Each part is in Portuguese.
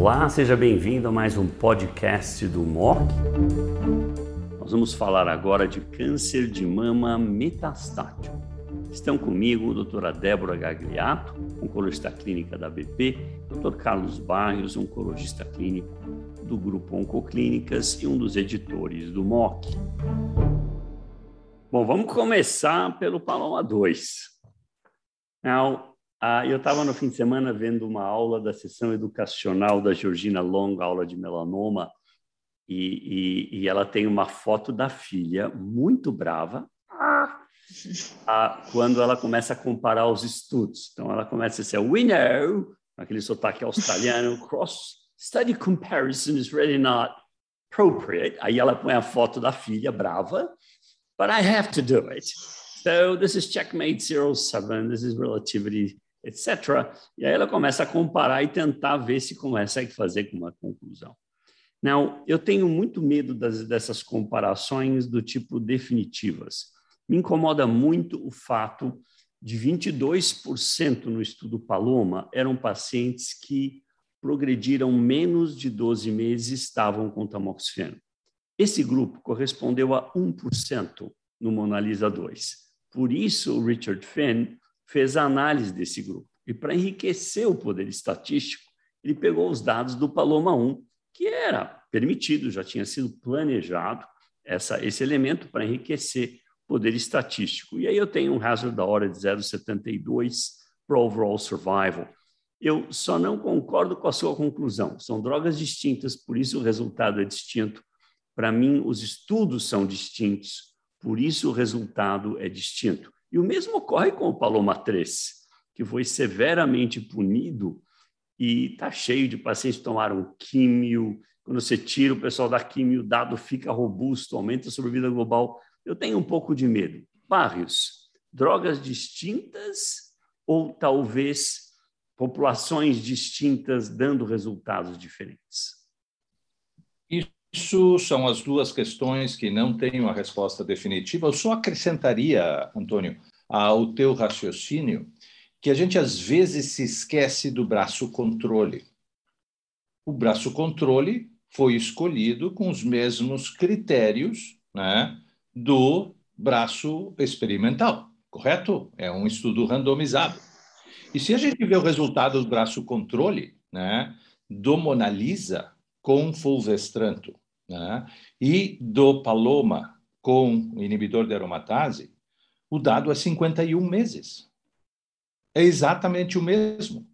Olá, seja bem-vindo a mais um podcast do MOC. Nós vamos falar agora de câncer de mama metastático. Estão comigo a doutora Débora Gagliato, oncologista clínica da BP, doutor Carlos Barrios, oncologista clínico do Grupo Oncoclínicas e um dos editores do MOC. Bom, vamos começar pelo Paloma 2. Now, uh, eu estava no fim de semana vendo uma aula da sessão educacional da Georgina Long, aula de melanoma, e, e, e ela tem uma foto da filha muito brava, uh, quando ela começa a comparar os estudos. Então, ela começa a dizer, we know, aquele sotaque australiano, cross study comparison is really not appropriate. Aí ela põe a foto da filha brava, but I have to do it. So this is checkmate 07, this is relativity, etc. E aí ela começa a comparar e tentar ver se consegue fazer uma conclusão. Now, eu tenho muito medo das, dessas comparações do tipo definitivas. Me incomoda muito o fato de 22% no estudo Paloma eram pacientes que progrediram menos de 12 meses e estavam com tamoxifeno. Esse grupo correspondeu a 1% no Mona Lisa 2. Por isso, o Richard Fenn fez a análise desse grupo. E para enriquecer o poder estatístico, ele pegou os dados do Paloma 1, que era permitido, já tinha sido planejado essa, esse elemento para enriquecer o poder estatístico. E aí eu tenho um hazard da hora de 0,72 para overall survival. Eu só não concordo com a sua conclusão. São drogas distintas, por isso o resultado é distinto. Para mim, os estudos são distintos, por isso o resultado é distinto. E o mesmo ocorre com o Paloma 3, que foi severamente punido e está cheio de pacientes que tomaram químio. Quando você tira o pessoal da químio, o dado fica robusto, aumenta a sobrevida global. Eu tenho um pouco de medo. Barrios, drogas distintas ou talvez populações distintas dando resultados diferentes? Isso são as duas questões que não têm uma resposta definitiva. Eu só acrescentaria, Antônio, ao teu raciocínio, que a gente às vezes se esquece do braço controle. O braço controle foi escolhido com os mesmos critérios né, do braço experimental, correto? É um estudo randomizado. E se a gente vê o resultado do braço controle, né, do Mona Lisa com fulvestranto, né, e do Paloma com inibidor de aromatase, o dado é 51 meses. É exatamente o mesmo.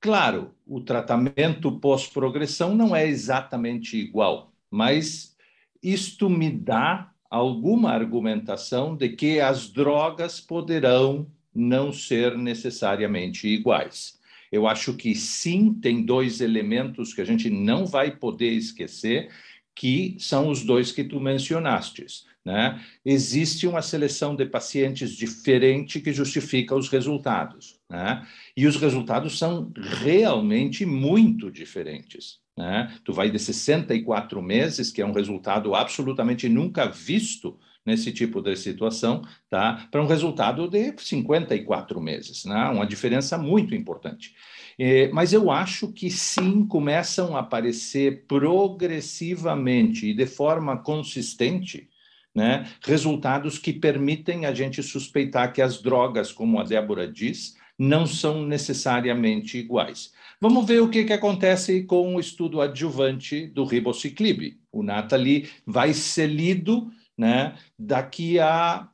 Claro, o tratamento pós-progressão não é exatamente igual, mas isto me dá alguma argumentação de que as drogas poderão não ser necessariamente iguais. Eu acho que sim, tem dois elementos que a gente não vai poder esquecer, que são os dois que tu mencionastes. Né? Existe uma seleção de pacientes diferente que justifica os resultados. Né? E os resultados são realmente muito diferentes. Né? Tu vai de 64 meses, que é um resultado absolutamente nunca visto nesse tipo de situação, tá? para um resultado de 54 meses, né? uma diferença muito importante. É, mas eu acho que sim, começam a aparecer progressivamente e de forma consistente né, resultados que permitem a gente suspeitar que as drogas, como a Débora diz, não são necessariamente iguais. Vamos ver o que, que acontece com o estudo adjuvante do ribociclib. O Nathalie vai ser lido né, daqui a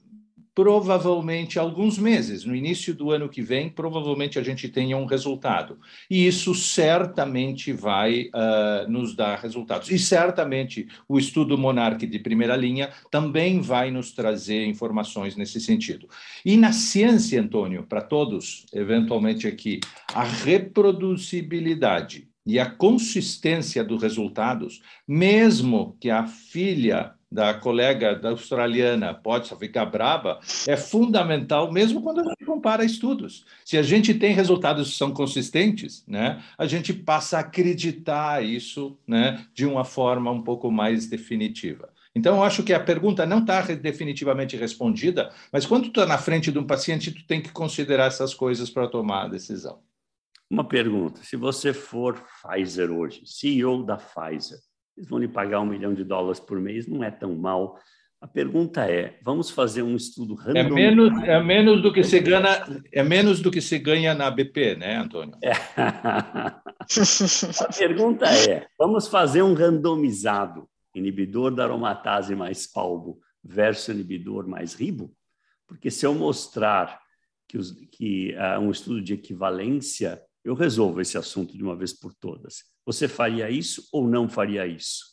provavelmente alguns meses, no início do ano que vem, provavelmente a gente tenha um resultado. E isso certamente vai uh, nos dar resultados. E certamente o estudo Monarch de primeira linha também vai nos trazer informações nesse sentido. E na ciência, Antônio, para todos, eventualmente aqui, a reproducibilidade e a consistência dos resultados, mesmo que a filha da colega da australiana pode ficar braba, é fundamental, mesmo quando a gente compara estudos. Se a gente tem resultados que são consistentes, né, a gente passa a acreditar isso né, de uma forma um pouco mais definitiva. Então, eu acho que a pergunta não está definitivamente respondida, mas quando tu está na frente de um paciente, tu tem que considerar essas coisas para tomar a decisão. Uma pergunta: se você for Pfizer hoje, CEO da Pfizer, eles vão lhe pagar um milhão de dólares por mês, não é tão mal. A pergunta é: vamos fazer um estudo random? É menos, é menos do que se ganha, é menos do que se ganha na BP, né, Antônio? É. A pergunta é: vamos fazer um randomizado, inibidor da aromatase mais palbo versus inibidor mais ribo? Porque se eu mostrar que, os, que uh, um estudo de equivalência, eu resolvo esse assunto de uma vez por todas. Você faria isso ou não faria isso?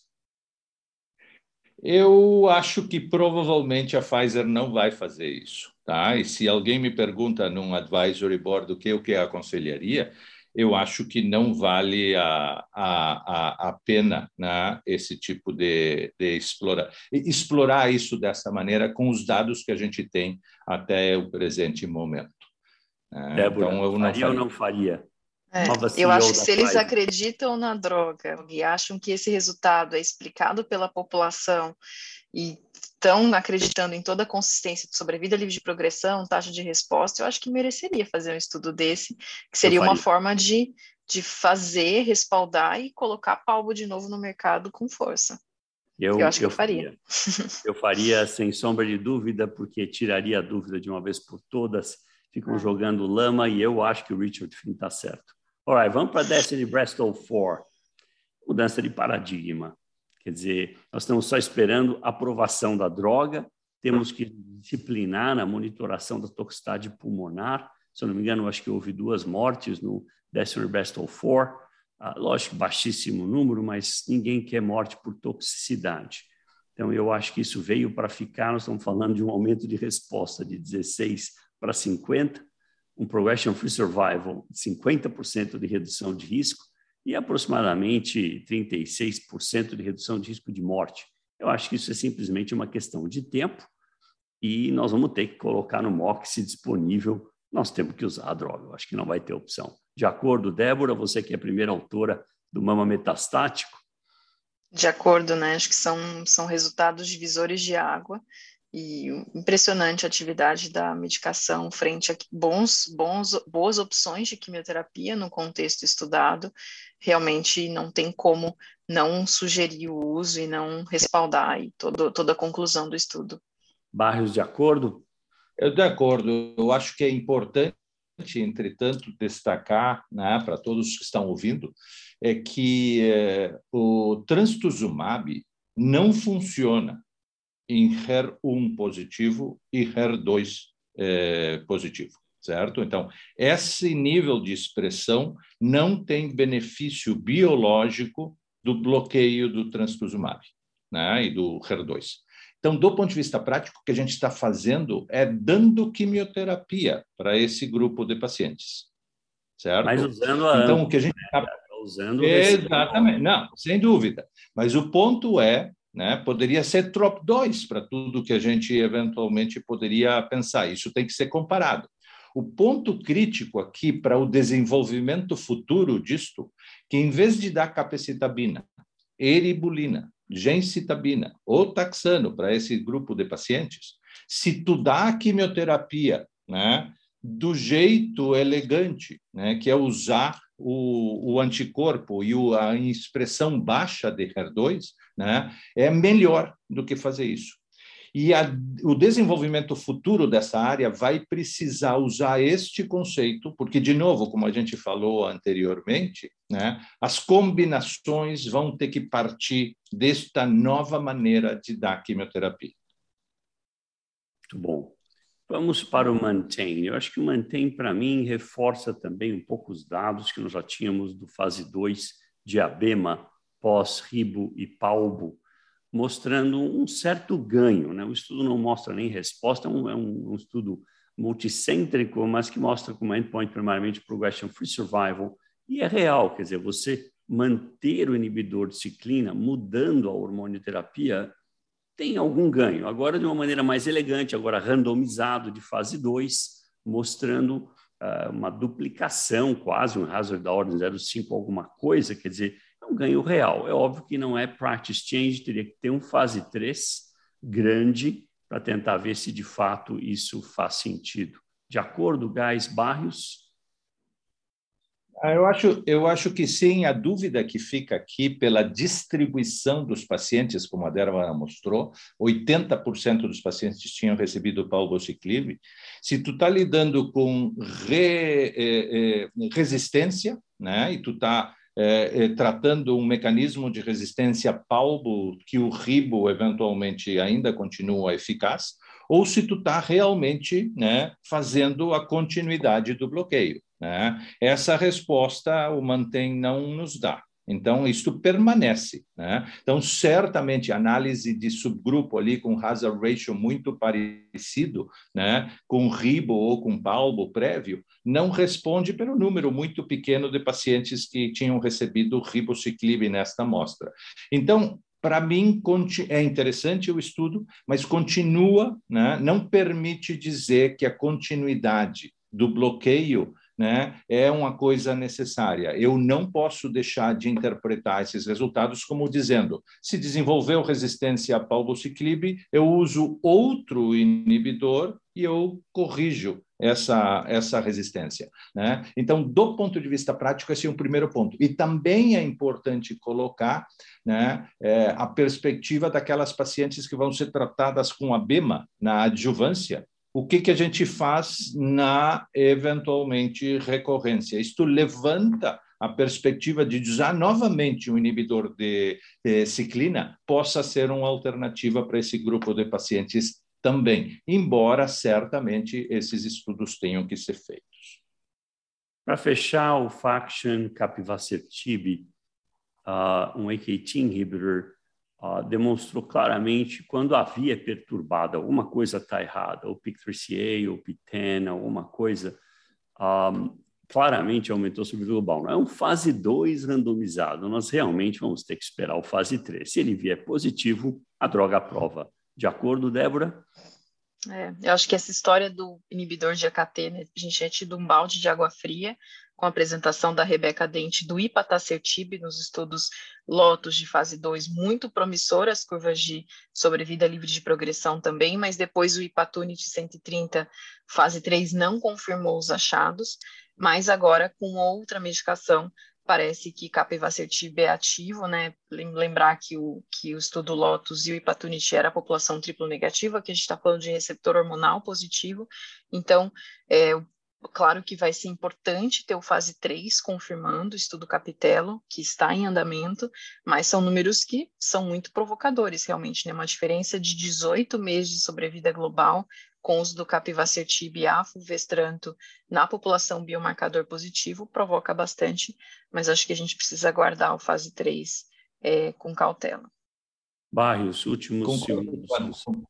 Eu acho que provavelmente a Pfizer não vai fazer isso, tá? E se alguém me pergunta num advisory board o que eu que aconselharia, eu acho que não vale a, a, a, pena né, esse tipo de, de explorar. Explorar isso dessa maneira com os dados que a gente tem até o presente momento. Né? Débora, então, eu não faria, faria ou não faria? É, eu acho que se eles acreditam na droga e acham que esse resultado é explicado pela população e estão acreditando em toda a consistência de sobrevida livre de progressão, taxa de resposta, eu acho que mereceria fazer um estudo desse, que seria uma forma de, de fazer, respaldar e colocar palmo de novo no mercado com força. Eu, eu acho que eu, faria. faria. eu faria sem sombra de dúvida, porque tiraria a dúvida de uma vez por todas. Ficam ah. jogando lama e eu acho que o Richard Finn está certo. Vamos para Destiny Bristol 4. Mudança de paradigma. Quer dizer, nós estamos só esperando a aprovação da droga, temos que disciplinar na monitoração da toxicidade pulmonar. Se eu não me engano, acho que houve duas mortes no Destiny Bristol 4. Ah, lógico, baixíssimo número, mas ninguém quer morte por toxicidade. Então, eu acho que isso veio para ficar. Nós estamos falando de um aumento de resposta de 16 para 50 um progression free survival de 50% de redução de risco e aproximadamente 36% de redução de risco de morte. Eu acho que isso é simplesmente uma questão de tempo e nós vamos ter que colocar no MOX disponível, nós temos que usar a droga, eu acho que não vai ter opção. De acordo, Débora, você que é a primeira autora do mama metastático? De acordo, né? Acho que são, são resultados divisores de água e impressionante a atividade da medicação frente a bons, bons, boas opções de quimioterapia no contexto estudado, realmente não tem como não sugerir o uso e não respaldar e todo, toda a conclusão do estudo. Barrios, de acordo? Eu de acordo. Eu acho que é importante, entretanto, destacar né, para todos que estão ouvindo, é que é, o trastuzumab não funciona em HER1 positivo e HER2 é, positivo, certo? Então, esse nível de expressão não tem benefício biológico do bloqueio do trastuzumab né, e do HER2. Então, do ponto de vista prático, o que a gente está fazendo é dando quimioterapia para esse grupo de pacientes, certo? Mas usando a então, o que a gente está né? usando exatamente, não, sem dúvida. Mas o ponto é né? Poderia ser TROP2 para tudo que a gente eventualmente poderia pensar. Isso tem que ser comparado. O ponto crítico aqui para o desenvolvimento futuro disto, que em vez de dar capecitabina, eribulina, gencitabina ou taxano para esse grupo de pacientes, se tu dá a quimioterapia né, do jeito elegante, né, que é usar o, o anticorpo e o, a expressão baixa de HER2, né, é melhor do que fazer isso. E a, o desenvolvimento futuro dessa área vai precisar usar este conceito, porque, de novo, como a gente falou anteriormente, né, as combinações vão ter que partir desta nova maneira de dar quimioterapia. Muito bom. Vamos para o Maintain. Eu acho que o Maintain, para mim, reforça também um pouco os dados que nós já tínhamos do fase 2 de ABEMA, pós-ribo e palbo, mostrando um certo ganho. Né? O estudo não mostra nem resposta, é um, é um, estudo multicêntrico, mas que mostra como endpoint primariamente progression free survival, e é real, quer dizer, você manter o inibidor de ciclina mudando a hormonioterapia tem algum ganho. Agora, de uma maneira mais elegante, agora randomizado de fase 2, mostrando uh, uma duplicação, quase um hazard da ordem 0,5 alguma coisa, quer dizer, é um ganho real. É óbvio que não é practice change, teria que ter um fase 3 grande para tentar ver se de fato isso faz sentido. De acordo, Gás Barrios? Ah, eu acho, eu acho que sim. A dúvida que fica aqui pela distribuição dos pacientes, como a Débora mostrou, 80% dos pacientes tinham recebido palbociclib. Se tu está lidando com re, eh, eh, resistência, né, e tu está é, tratando um mecanismo de resistência palbo que o ribo eventualmente ainda continua eficaz, ou se tu está realmente né, fazendo a continuidade do bloqueio. Né? Essa resposta o mantém não nos dá. Então, isto permanece. Né? Então, certamente, análise de subgrupo ali com hazard ratio muito parecido, né? com ribo ou com palbo prévio, não responde pelo número muito pequeno de pacientes que tinham recebido ribociclib nesta amostra. Então, para mim é interessante o estudo, mas continua, né? não permite dizer que a continuidade do bloqueio né, é uma coisa necessária. Eu não posso deixar de interpretar esses resultados como dizendo: se desenvolveu resistência a palbociclib, eu uso outro inibidor e eu corrijo essa, essa resistência. Né? Então, do ponto de vista prático, esse é o primeiro ponto. E também é importante colocar né, é, a perspectiva daquelas pacientes que vão ser tratadas com a BEMA na adjuvância, o que, que a gente faz na eventualmente recorrência. Isto levanta a perspectiva de usar novamente um inibidor de, de ciclina possa ser uma alternativa para esse grupo de pacientes também, embora certamente esses estudos tenham que ser feitos. Para fechar, o Faction Capivasertib, uh, um AKT inhibitor, uh, demonstrou claramente quando a via é perturbada, alguma coisa está errada, ou PIK3CA, ou PIK10, alguma coisa, ah, claramente aumentou a sobrevida global. Não é um fase 2 randomizado, nós realmente vamos ter que esperar o fase 3. Se ele vier positivo, a droga aprova. De acordo, Débora? É, eu acho que essa história do inibidor de AKT, né, a gente tinha tido um balde de água fria com a apresentação da Rebeca Dente do ipatacertib nos estudos Lotus de fase 2, muito promissoras, curvas de sobrevida livre de progressão também, mas depois o Ipatunit 130, fase 3, não confirmou os achados, mas agora com outra medicação parece que capivasertib é ativo, né? Lembrar que o, que o estudo Lotus e o Ipatunit era a população triplo negativa, que a gente está falando de receptor hormonal positivo. Então, é, claro que vai ser importante ter o fase 3 confirmando o estudo Capitelo, que está em andamento, mas são números que são muito provocadores, realmente, né? Uma diferença de 18 meses de sobrevida global com uso do capivasertib e afulvestranto na população biomarcador positivo provoca bastante, mas acho que a gente precisa aguardar o fase 3 é, com cautela. Barrios, últimos concordo segundos.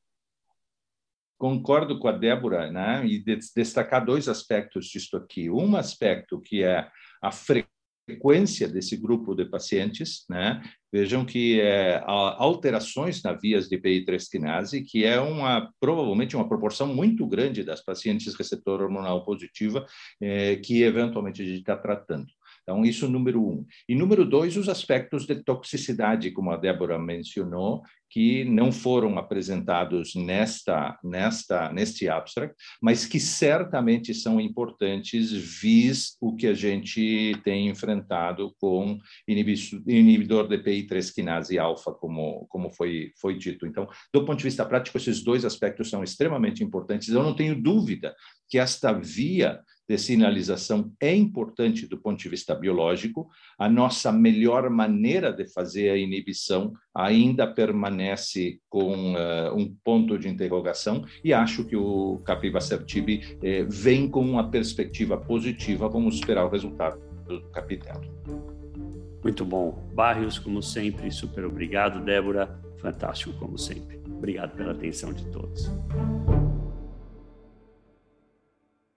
Concordo com a Débora, né? E destacar dois aspectos disso aqui. Um aspecto que é a frequência desse grupo de pacientes, né? Vejam que é, alterações na vias de PI3 quinase, que é uma provavelmente uma proporção muito grande das pacientes receptor hormonal positiva é, que eventualmente a gente está tratando. Então, isso número um. E número dois, os aspectos de toxicidade, como a Débora mencionou, que não foram apresentados nesta, nesta, neste abstract, mas que certamente são importantes, vis o que a gente tem enfrentado com inibidor de PI3 quinase alfa, como, como foi, foi dito. Então, do ponto de vista prático, esses dois aspectos são extremamente importantes. Eu não tenho dúvida que esta via de sinalização é importante do ponto de vista biológico. A nossa melhor maneira de fazer a inibição ainda permanece com uh, um ponto de interrogação e acho que o capivasertib eh, vem com uma perspectiva positiva. Vamos esperar o resultado do capitelo. Muito bom. Barrios, como sempre, super obrigado. Débora, fantástico como sempre. Obrigado pela atenção de todos.